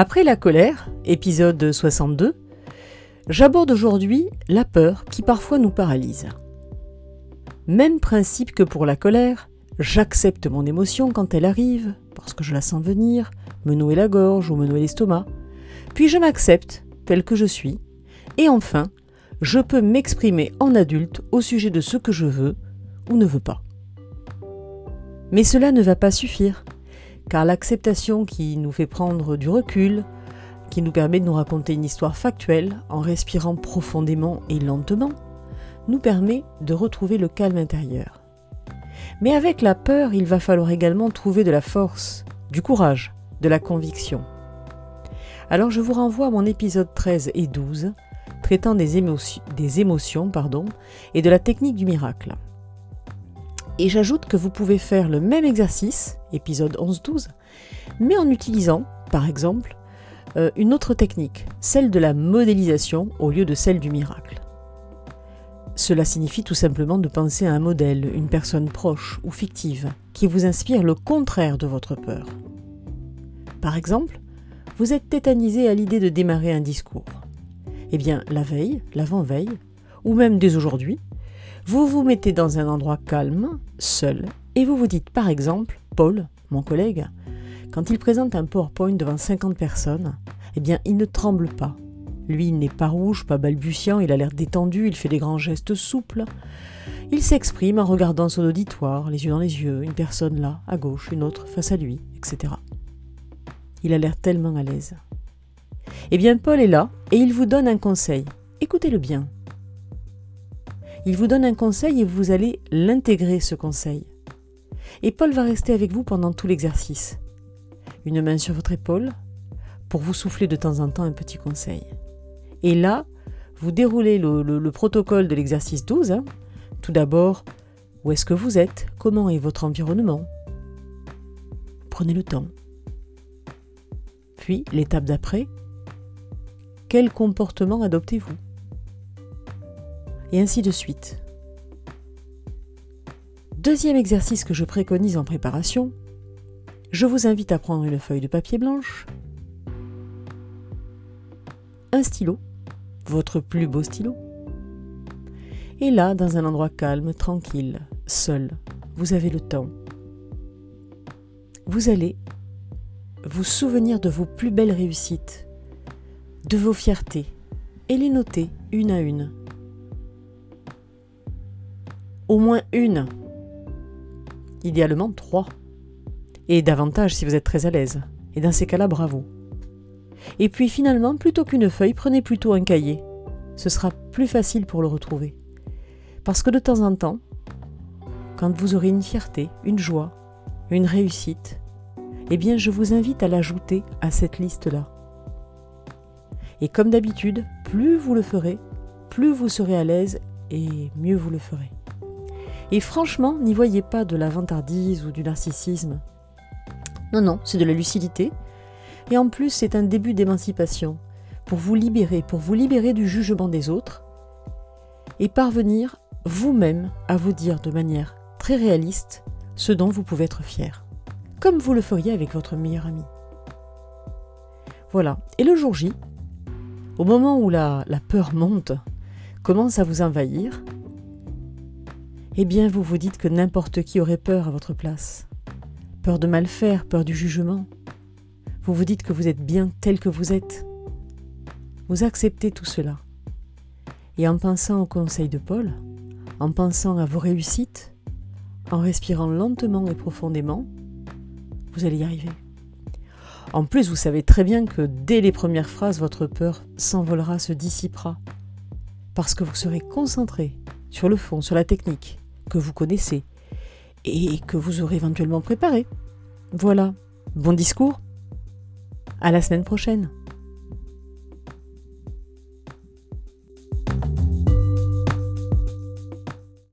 Après la colère, épisode 62, j'aborde aujourd'hui la peur qui parfois nous paralyse. Même principe que pour la colère, j'accepte mon émotion quand elle arrive, parce que je la sens venir, me nouer la gorge ou me nouer l'estomac, puis je m'accepte tel que je suis, et enfin, je peux m'exprimer en adulte au sujet de ce que je veux ou ne veux pas. Mais cela ne va pas suffire, car l'acceptation qui nous fait prendre du recul, qui nous permet de nous raconter une histoire factuelle en respirant profondément et lentement, nous permet de retrouver le calme intérieur. Mais avec la peur, il va falloir également trouver de la force, du courage, de la conviction. Alors je vous renvoie à mon épisode 13 et 12, traitant des, émotions, et de la technique du miracle. Et j'ajoute que vous pouvez faire le même exercice, épisode 11-12, mais en utilisant, par exemple, euh, une autre technique, celle de la modélisation au lieu de celle du miracle. Cela signifie tout simplement de penser à un modèle, une personne proche ou fictive, qui vous inspire le contraire de votre peur. Par exemple, vous êtes tétanisé à l'idée de démarrer un discours. Eh bien, la veille, l'avant-veille, ou même dès aujourd'hui, vous vous mettez dans un endroit calme, seul, et vous vous dites par exemple, Paul, mon collègue, quand il présente un PowerPoint devant 50 personnes, eh bien il ne tremble pas. Lui, il n'est pas rouge, pas balbutiant, il a l'air détendu, il fait des grands gestes souples. Il s'exprime en regardant son auditoire, les yeux dans les yeux, une personne là, à gauche, une autre face à lui, etc. Il a l'air tellement à l'aise. Eh bien, Paul est là et il vous donne un conseil. Écoutez-le bien. Il vous donne un conseil et vous allez l'intégrer, ce conseil. Et Paul va rester avec vous pendant tout l'exercice. Une main sur votre épaule pour vous souffler de temps en temps un petit conseil. Et là, vous déroulez le, protocole de l'exercice 12. Hein. Tout d'abord, où est-ce que vous êtes? Comment est votre environnement? Prenez le temps. Puis, l'étape d'après, quel comportement adoptez-vous? Et ainsi de suite. Deuxième exercice que je préconise en préparation, je vous invite à prendre une feuille de papier blanche, un stylo, votre plus beau stylo, et là, dans un endroit calme, tranquille, seul, vous avez le temps. Vous allez vous souvenir de vos plus belles réussites, de vos fiertés, et les noter une à une au moins une. Idéalement trois. Et davantage si vous êtes très à l'aise. Et dans ces cas-là, bravo. Et puis finalement, plutôt qu'une feuille, prenez plutôt un cahier. Ce sera plus facile pour le retrouver. Parce que de temps en temps, quand vous aurez une fierté, une joie, une réussite, eh bien je vous invite à l'ajouter à cette liste-là. Et comme d'habitude, plus vous le ferez, plus vous serez à l'aise et mieux vous le ferez. Et franchement, n'y voyez pas de la vantardise ou du narcissisme. Non, non, c'est de la lucidité. Et en plus, c'est un début d'émancipation, pour vous libérer, pour vous libérer du jugement des autres, et parvenir vous-même à vous dire de manière très réaliste ce dont vous pouvez être fier, comme vous le feriez avec votre meilleur ami. Voilà, et le jour J, au moment où la, la peur monte, commence à vous envahir, eh bien vous vous dites que n'importe qui aurait peur à votre place. Peur de mal faire, peur du jugement. Vous vous dites que vous êtes bien tel que vous êtes. Vous acceptez tout cela. Et en pensant au conseil de Paul, en pensant à vos réussites, en respirant lentement et profondément, vous allez y arriver. En plus, vous savez très bien que dès les premières phrases, votre peur s'envolera, se dissipera, parce que vous serez concentré sur le fond, sur la technique, que vous connaissez et que vous aurez éventuellement préparé. Voilà, bon discours. À la semaine prochaine.